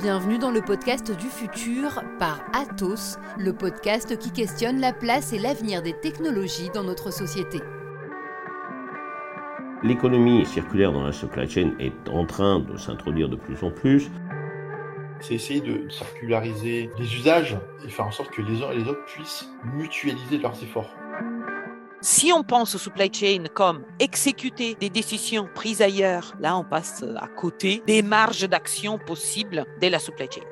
Bienvenue dans le podcast du futur par Atos, le podcast qui questionne la place et l'avenir des technologies dans notre société. L'économie circulaire dans la supply chain est en train de s'introduire de plus en plus. C'est essayer de circulariser les usages et faire en sorte que les uns et les autres puissent mutualiser leurs efforts. Si on pense au supply chain comme exécuter des décisions prises ailleurs, là on passe à côté des marges d'action possibles de la supply chain.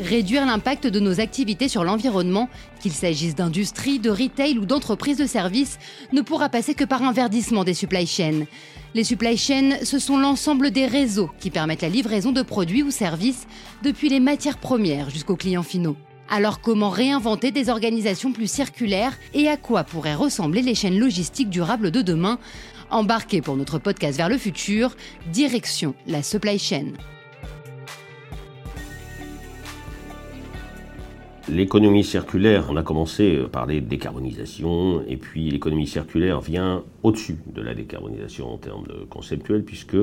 Réduire l'impact de nos activités sur l'environnement, qu'il s'agisse d'industrie, de retail ou d'entreprises de services, ne pourra passer que par un verdissement des supply chains. Les supply chains, ce sont l'ensemble des réseaux qui permettent la livraison de produits ou services depuis les matières premières jusqu'aux clients finaux. Alors comment réinventer des organisations plus circulaires et à quoi pourraient ressembler les chaînes logistiques durables de demain? Embarquez pour notre podcast vers le futur, direction la supply chain. L'économie circulaire, on a commencé par les décarbonisation, et puis l'économie circulaire vient au-dessus de la décarbonisation en termes conceptuels, puisque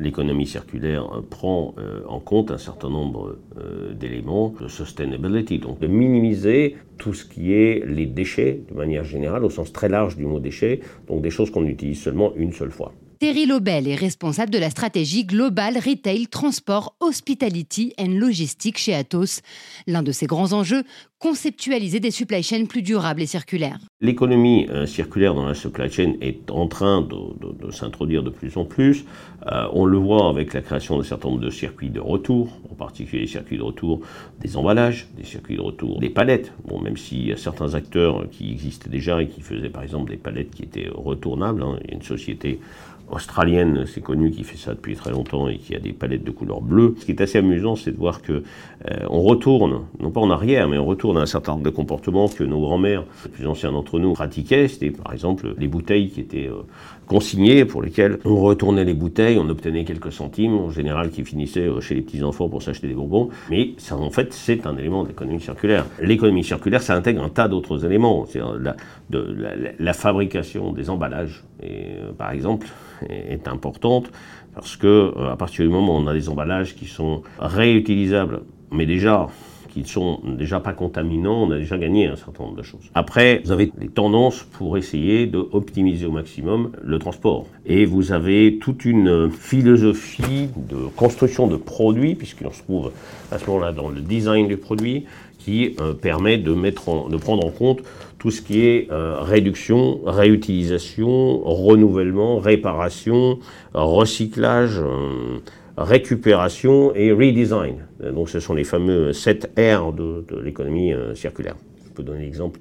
l'économie circulaire prend euh, en compte un certain nombre euh, d'éléments de sustainability, donc de minimiser tout ce qui est les déchets de manière générale, au sens très large du mot déchets, donc des choses qu'on utilise seulement une seule fois. Thierry Lobel est responsable de la stratégie Global Retail Transport Hospitality and Logistics chez Atos. L'un de ses grands enjeux, conceptualiser des supply chains plus durables et circulaires. L'économie euh, circulaire dans la supply chain est en train de, s'introduire de plus en plus. Euh, on le voit avec la création d'un certain nombre de circuits de retour, en particulier les circuits de retour des emballages, des circuits de retour des palettes. Bon, même s'il y a certains acteurs qui existent déjà et qui faisaient par exemple des palettes qui étaient retournables, hein. il y a une société australienne, c'est connu, qui fait ça depuis très longtemps et qui a des palettes de couleur bleue. Ce qui est assez amusant, c'est de voir que euh, on retourne, non pas en arrière, mais on retourne à un certain nombre de comportements que nos grands-mères, les plus anciens d'entre nous, pratiquaient. C'était par exemple les bouteilles qui étaient euh, consignées, pour lesquelles on retournait les bouteilles, on obtenait quelques centimes, en général qui finissaient euh, chez les petits-enfants pour s'acheter des bonbons. Mais ça, en fait, c'est un élément de l'économie circulaire. L'économie circulaire, ça intègre un tas d'autres éléments. C'est la, fabrication des emballages, par exemple, est, importante parce que euh, à partir du moment où on a des emballages qui sont réutilisables, mais déjà qui sont déjà pas contaminants, on a déjà gagné un certain nombre de choses. Après, vous avez des tendances pour essayer d'optimiser au maximum le transport. Et vous avez toute une philosophie de construction de produits, puisqu'on se trouve à ce moment-là dans le design du produit, qui euh, permet de, mettre de prendre en compte tout ce qui est euh, réduction, réutilisation, renouvellement, réparation, recyclage, euh, récupération et redesign. Donc ce sont les fameux 7 R de, l'économie circulaire. Je peux donner l'exemple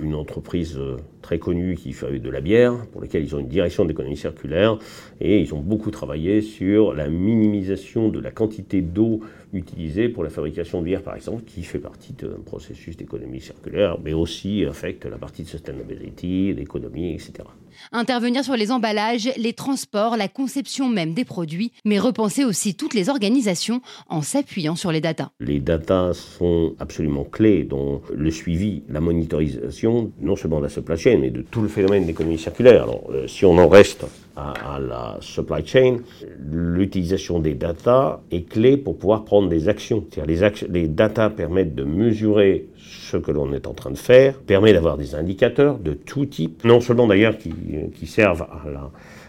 d'une entreprise très connue qui fait de la bière, pour laquelle ils ont une direction d'économie circulaire, et ils ont beaucoup travaillé sur la minimisation de la quantité d'eau utilisée pour la fabrication de bière, par exemple, qui fait partie d'un processus d'économie circulaire, mais aussi affecte la partie de sustainability, l'économie, etc. Intervenir sur les emballages, les transports, la conception même des produits, mais repenser aussi toutes les organisations en s'appuyant sur les datas. Les datas sont absolument clés dans le suivi, la monitorisation, non seulement de la supply chain, mais de tout le phénomène d'économie circulaire. Alors, euh, si on en reste à, la supply chain, l'utilisation des data est clé pour pouvoir prendre des actions. Les, actions, les data permettent de mesurer ce que l'on est en train de faire, permet d'avoir des indicateurs de tout type, non seulement d'ailleurs qui, servent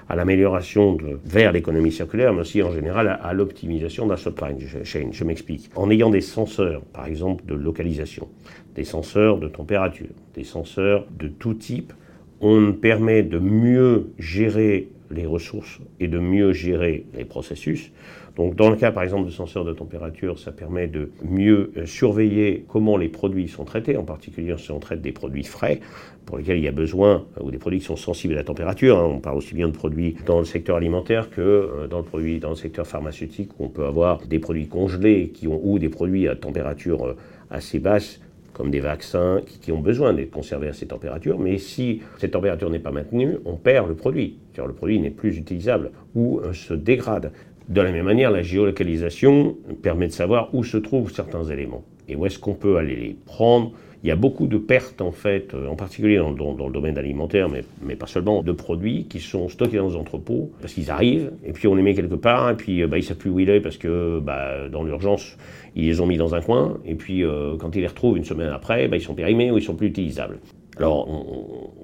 à l'amélioration vers l'économie circulaire, mais aussi en général à, l'optimisation de la supply chain. Je m'explique. En ayant des senseurs, par exemple de localisation, des senseurs de température, des senseurs de tout type, on permet de mieux gérer les ressources et de mieux gérer les processus. Donc dans le cas par exemple de senseurs de température, ça permet de mieux euh, surveiller comment les produits sont traités, en particulier si on traite des produits frais, pour lesquels il y a besoin, euh, ou des produits qui sont sensibles à la température. Hein. On parle aussi bien de produits dans le secteur alimentaire que euh, dans le, produit, dans le secteur pharmaceutique, où on peut avoir des produits congelés qui ont, ou des produits à température assez basse comme des vaccins qui, ont besoin d'être conservés à ces températures, mais si cette température n'est pas maintenue, on perd le produit. le produit n'est plus utilisable ou euh, se dégrade. De la même manière, la géolocalisation permet de savoir où se trouvent certains éléments et où est-ce qu'on peut aller les prendre Il y a beaucoup de pertes, en fait, euh, en particulier dans, le domaine alimentaire, mais, mais, pas seulement, de produits qui sont stockés dans les entrepôts, parce qu'ils arrivent, et puis on les met quelque part, et puis bah, ils ne savent plus où il est, parce que bah, dans l'urgence, ils les ont mis dans un coin, et puis quand ils les retrouvent une semaine après, bah, ils sont périmés ou ils sont plus utilisables. Alors,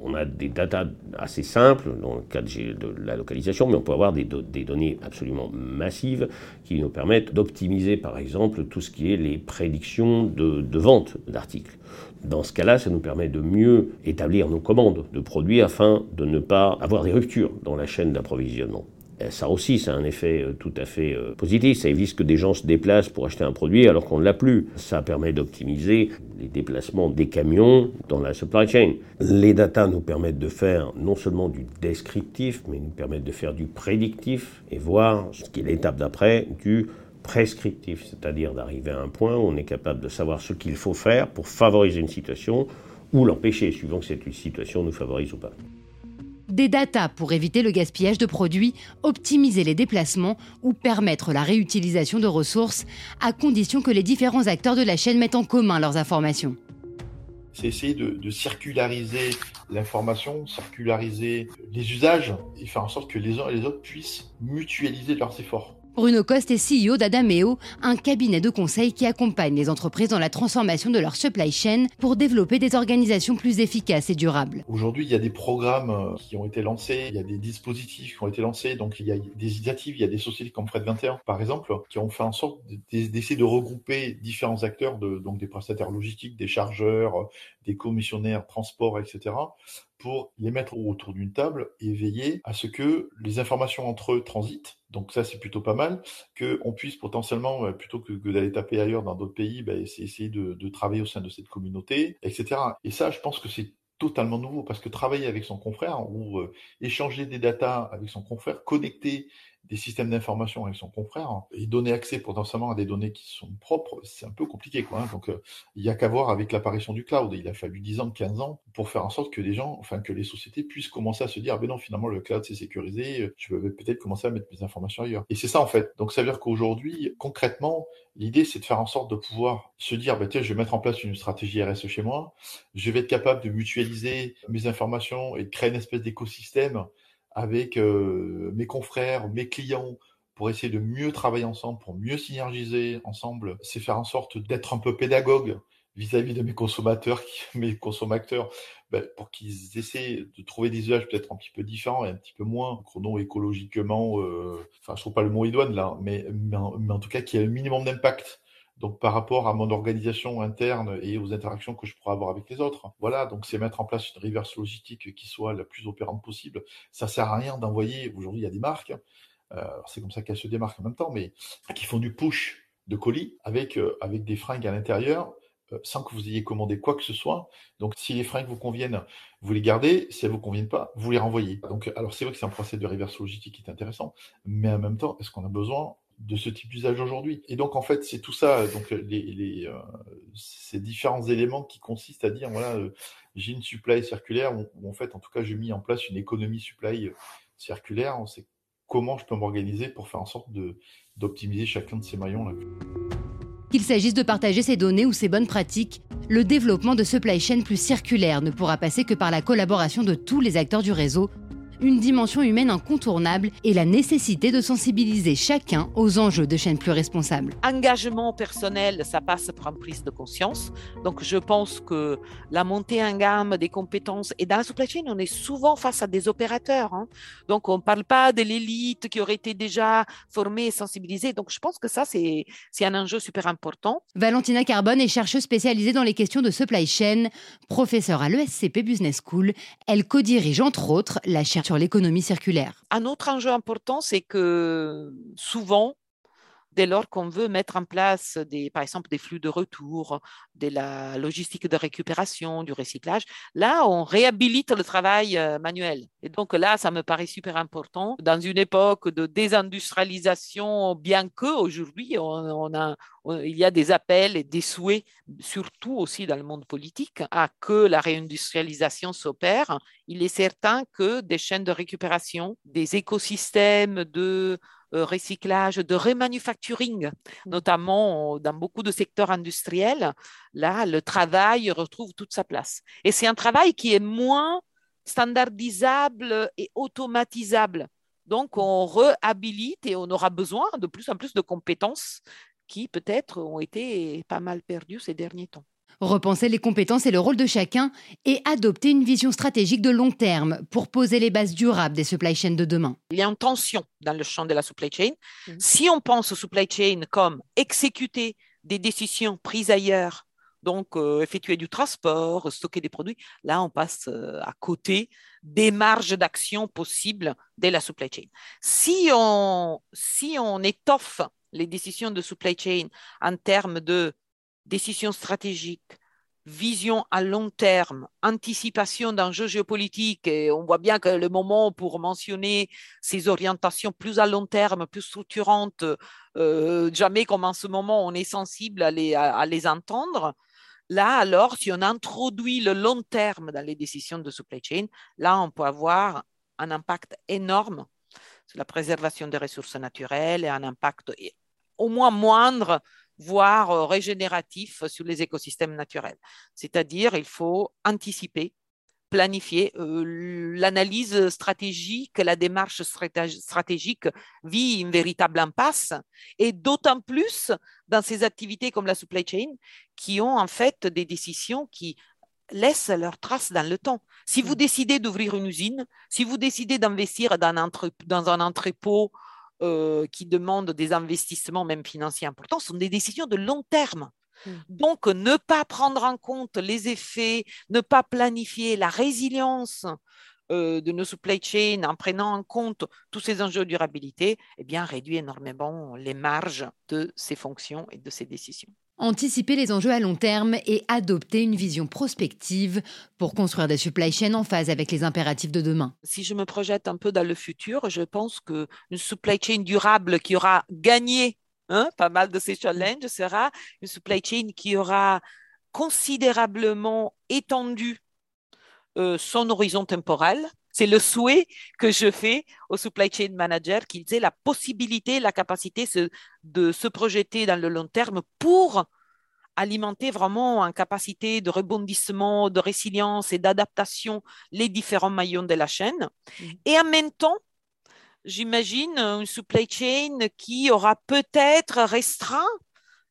on, a des datas assez simples dans le cas de, la localisation, mais on peut avoir des, données absolument massives qui nous permettent d'optimiser, par exemple, tout ce qui est les prédictions de vente d'articles. Dans ce cas-là, ça nous permet de mieux établir nos commandes de produits afin de ne pas avoir des ruptures dans la chaîne d'approvisionnement. Euh, ça aussi, c'est un effet euh, tout à fait euh, positif. Ça évite que des gens se déplacent pour acheter un produit alors qu'on ne l'a plus. Ça permet d'optimiser les déplacements des camions dans la supply chain. Les datas nous permettent de faire non seulement du descriptif, mais nous permettent de faire du prédictif et voir ce qui est l'étape d'après du prescriptif, c'est-à-dire d'arriver à un point où on est capable de savoir ce qu'il faut faire pour favoriser une situation ou l'empêcher, suivant que cette situation nous favorise ou pas des datas pour éviter le gaspillage de produits, optimiser les déplacements ou permettre la réutilisation de ressources, à condition que les différents acteurs de la chaîne mettent en commun leurs informations. C'est essayer de, circulariser l'information, circulariser les usages et faire en sorte que les uns et les autres puissent mutualiser leurs efforts. Bruno Coste est CEO d'Adameo, un cabinet de conseil qui accompagne les entreprises dans la transformation de leur supply chain pour développer des organisations plus efficaces et durables. Aujourd'hui, il y a des programmes euh, qui ont été lancés, il y a des dispositifs qui ont été lancés, donc il y a des initiatives, il y a des sociétés comme Fred 21, par exemple, qui ont fait en sorte d'essayer de regrouper différents acteurs, de, donc des prestataires logistiques, des chargeurs, des commissionnaires, transports, etc., pour les mettre autour d'une table et veiller à ce que les informations entre eux transitent. Donc ça, c'est plutôt pas mal, qu'on puisse potentiellement, euh, plutôt que, d'aller taper ailleurs dans d'autres pays, bah, essayer de, travailler au sein de cette communauté, etc. Et ça, je pense que c'est totalement nouveau parce que travailler avec son confrère ou euh, échanger des datas avec son confrère, connecter des systèmes d'information avec son confrère hein, et donner accès potentiellement à des données qui sont propres, c'est un peu compliqué. Quoi, hein. Donc, euh, il n'y a qu'à voir avec l'apparition du cloud. Il a fallu 10 ans, 15 ans pour faire en sorte que les gens, enfin que les sociétés puissent commencer à se dire, ben non, finalement, le cloud, c'est sécurisé, je vais peut-être commencer à mettre mes informations ailleurs. Et c'est ça, en fait. Donc, ça veut dire qu'aujourd'hui, concrètement, l'idée, c'est de faire en sorte de pouvoir se dire, bah, tiens, je vais mettre en place une stratégie RSE chez moi, je vais être capable de mutualiser mes informations et de créer une espèce d'écosystème avec euh, mes confrères, mes clients, pour essayer de mieux travailler ensemble, pour mieux synergiser ensemble, c'est faire en sorte d'être un peu pédagogue vis-à-vis de mes consommateurs, mes consommateurs, ben, pour qu'ils essaient de trouver des usages peut-être un petit peu différents et un petit peu moins chrono-écologiquement, euh, enfin je trouve pas le mot idoine là, mais, mais, en, tout cas qui a un minimum d'impact donc par rapport à mon organisation interne et aux interactions que je pourrais avoir avec les autres. Voilà, donc c'est mettre en place une reverse logistique qui soit la plus opérante possible. Ça sert à rien d'envoyer, aujourd'hui il y a des marques, euh, c'est comme ça qu'elles se démarquent en même temps, mais qui font du push de colis avec, euh, des fringues à l'intérieur euh, sans que vous ayez commandé quoi que ce soit. Donc, si les fringues vous conviennent, vous les gardez. Si elles vous conviennent pas, vous les renvoyez. Donc, alors c'est vrai que c'est un procès de reverse logistique qui est intéressant, mais en même temps, est-ce qu'on a besoin de ce type d'usage aujourd'hui. Et donc en fait, c'est tout ça, donc les, euh, ces différents éléments qui consistent à dire voilà, euh, j'ai une supply circulaire ou, en fait, en tout cas, j'ai mis en place une économie supply euh, circulaire. On sait comment je peux m'organiser pour faire en sorte d'optimiser chacun de ces maillons là. Qu'il s'agisse de partager ces données ou ces bonnes pratiques, le développement de supply chain plus circulaire ne pourra passer que par la collaboration de tous les acteurs du réseau une dimension humaine incontournable et la nécessité de sensibiliser chacun aux enjeux de chaînes plus responsables. Engagement personnel, ça passe par une prise de conscience. Donc je pense que la montée en gamme des compétences, et dans la supply chain, on est souvent face à des opérateurs. Hein. Donc on ne parle pas de l'élite qui aurait été déjà formée et sensibilisée. Donc je pense que ça, c'est un enjeu super important. Valentina Carbone est chercheuse spécialisée dans les questions de supply chain, professeure à l'ESCP Business School. Elle co-dirige entre autres la l'économie circulaire. Un autre enjeu important, c'est que souvent, dès lors qu'on veut mettre en place, des, par exemple, des flux de retour, de la logistique de récupération, du recyclage, là, on réhabilite le travail euh, manuel. Et donc là, ça me paraît super important. Dans une époque de désindustrialisation, bien que aujourd'hui, on, il y a des appels et des souhaits, surtout aussi dans le monde politique, à que la réindustrialisation s'opère, il est certain que des chaînes de récupération, des écosystèmes de recyclage, de remanufacturing, mmh. notamment dans beaucoup de secteurs industriels. Là, le travail retrouve toute sa place. Et c'est un travail qui est moins standardisable et automatisable. Donc, on réhabilite et on aura besoin de plus en plus de compétences qui peut-être ont été pas mal perdues ces derniers temps. Repenser les compétences et le rôle de chacun et adopter une vision stratégique de long terme pour poser les bases durables des supply chains de demain. Il y a une tension dans le champ de la supply chain. Mmh. Si on pense au supply chain comme exécuter des décisions prises ailleurs donc euh, effectuer du transport, stocker des produits. Là, on passe euh, à côté des marges d'action possibles de la supply chain. Si on, si on étoffe les décisions de supply chain en termes de décisions stratégiques, vision à long terme, anticipation d'enjeux géopolitiques, et on voit bien que le moment pour mentionner ces orientations plus à long terme, plus structurantes, euh, jamais comme en ce moment on est sensible à les entendre, Là, alors, si on introduit le long terme dans les décisions de supply chain, là, on peut avoir un impact énorme sur la préservation des ressources naturelles et un impact au moins moindre, voire régénératif sur les écosystèmes naturels. C'est-à-dire, il faut anticiper planifier. Euh, l'analyse stratégique, la démarche stratégique vit une véritable impasse, et d'autant plus dans ces activités comme la supply chain, qui ont en fait des décisions qui laissent leurs traces dans le temps. Si vous mm. décidez d'ouvrir une usine, si vous décidez d'investir dans, un entrepôt euh, qui demande des investissements, même financiers importants, sont des décisions de long terme. Mmh. Donc, ne pas prendre en compte les effets, ne pas planifier la résilience euh, de nos supply chains en prenant en compte tous ces enjeux de durabilité, eh bien, réduit énormément les marges de ces fonctions et de ces décisions. Anticiper les enjeux à long terme et adopter une vision prospective pour construire des supply chains en phase avec les impératifs de demain. Si je me projette un peu dans le futur, je pense qu'une supply chain durable qui aura gagné Hein, pas mal de ces challenges, sera une supply chain qui aura considérablement étendu euh, son horizon temporel. C'est le souhait que je fais au supply chain manager qu'ils aient la possibilité, la capacité de se projeter dans le long terme pour alimenter vraiment en capacité de rebondissement, de résilience et d'adaptation les différents maillons de la chaîne. Mmh. Et en même temps, j'imagine, une supply chain qui aura peut-être restreint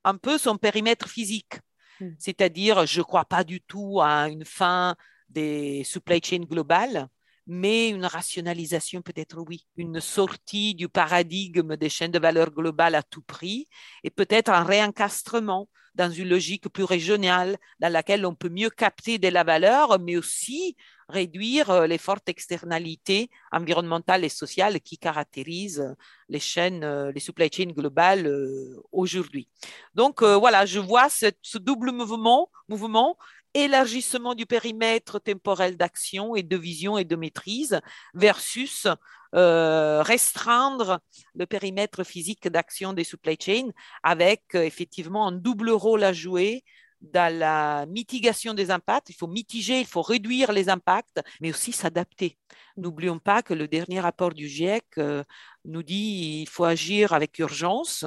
un peu son périmètre physique. Hmm. C'est-à-dire, je ne crois pas du tout à une fin des supply chains globales, mais une rationalisation peut-être oui, une sortie du paradigme des chaînes de valeur globales à tout prix et peut-être un réencastrement dans une logique plus régionale dans laquelle on peut mieux capter de la valeur, mais aussi réduire euh, les fortes externalités environnementales et sociales qui caractérisent les chaînes, euh, les supply chains globales euh, aujourd'hui. Donc voilà, je vois ce double mouvement, mouvement élargissement du périmètre temporel d'action et de vision et de maîtrise versus restreindre le périmètre physique d'action des supply chains avec effectivement un double rôle à jouer dans la mitigation des impacts. Il faut mitiger, il faut réduire les impacts, mais aussi s'adapter. N'oublions pas que le dernier rapport du GIEC euh, nous dit qu'il faut agir avec urgence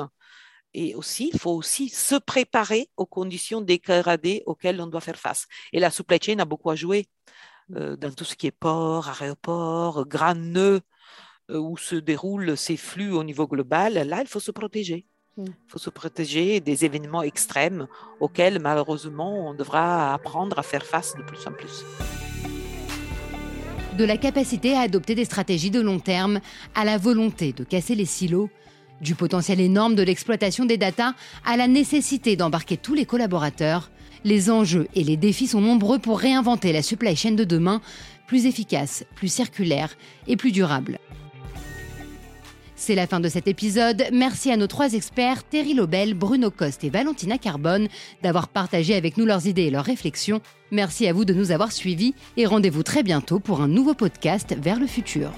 et aussi, il faut aussi se préparer aux conditions dégradées auxquelles on doit faire face. Et la supply chain a beaucoup à jouer euh, dans tout ce qui est port, aéroport, grands nœuds euh, où se déroulent ces flux au niveau global. Là, il faut se protéger. Il mm. faut se protéger des événements extrêmes auxquels malheureusement on devra apprendre à faire face de plus en plus. De la capacité à adopter des stratégies de long terme à la volonté de casser les silos, du potentiel énorme de l'exploitation des datas à la nécessité d'embarquer tous les collaborateurs, les enjeux et les défis sont nombreux pour réinventer la supply chain de demain, plus efficace, plus circulaire et plus durable. C'est la fin de cet épisode. Merci à nos trois experts, Terry Lobel, Bruno Coste et Valentina Carbone, d'avoir partagé avec nous leurs idées et leurs réflexions. Merci à vous de nous avoir suivis et rendez-vous très bientôt pour un nouveau podcast vers le futur.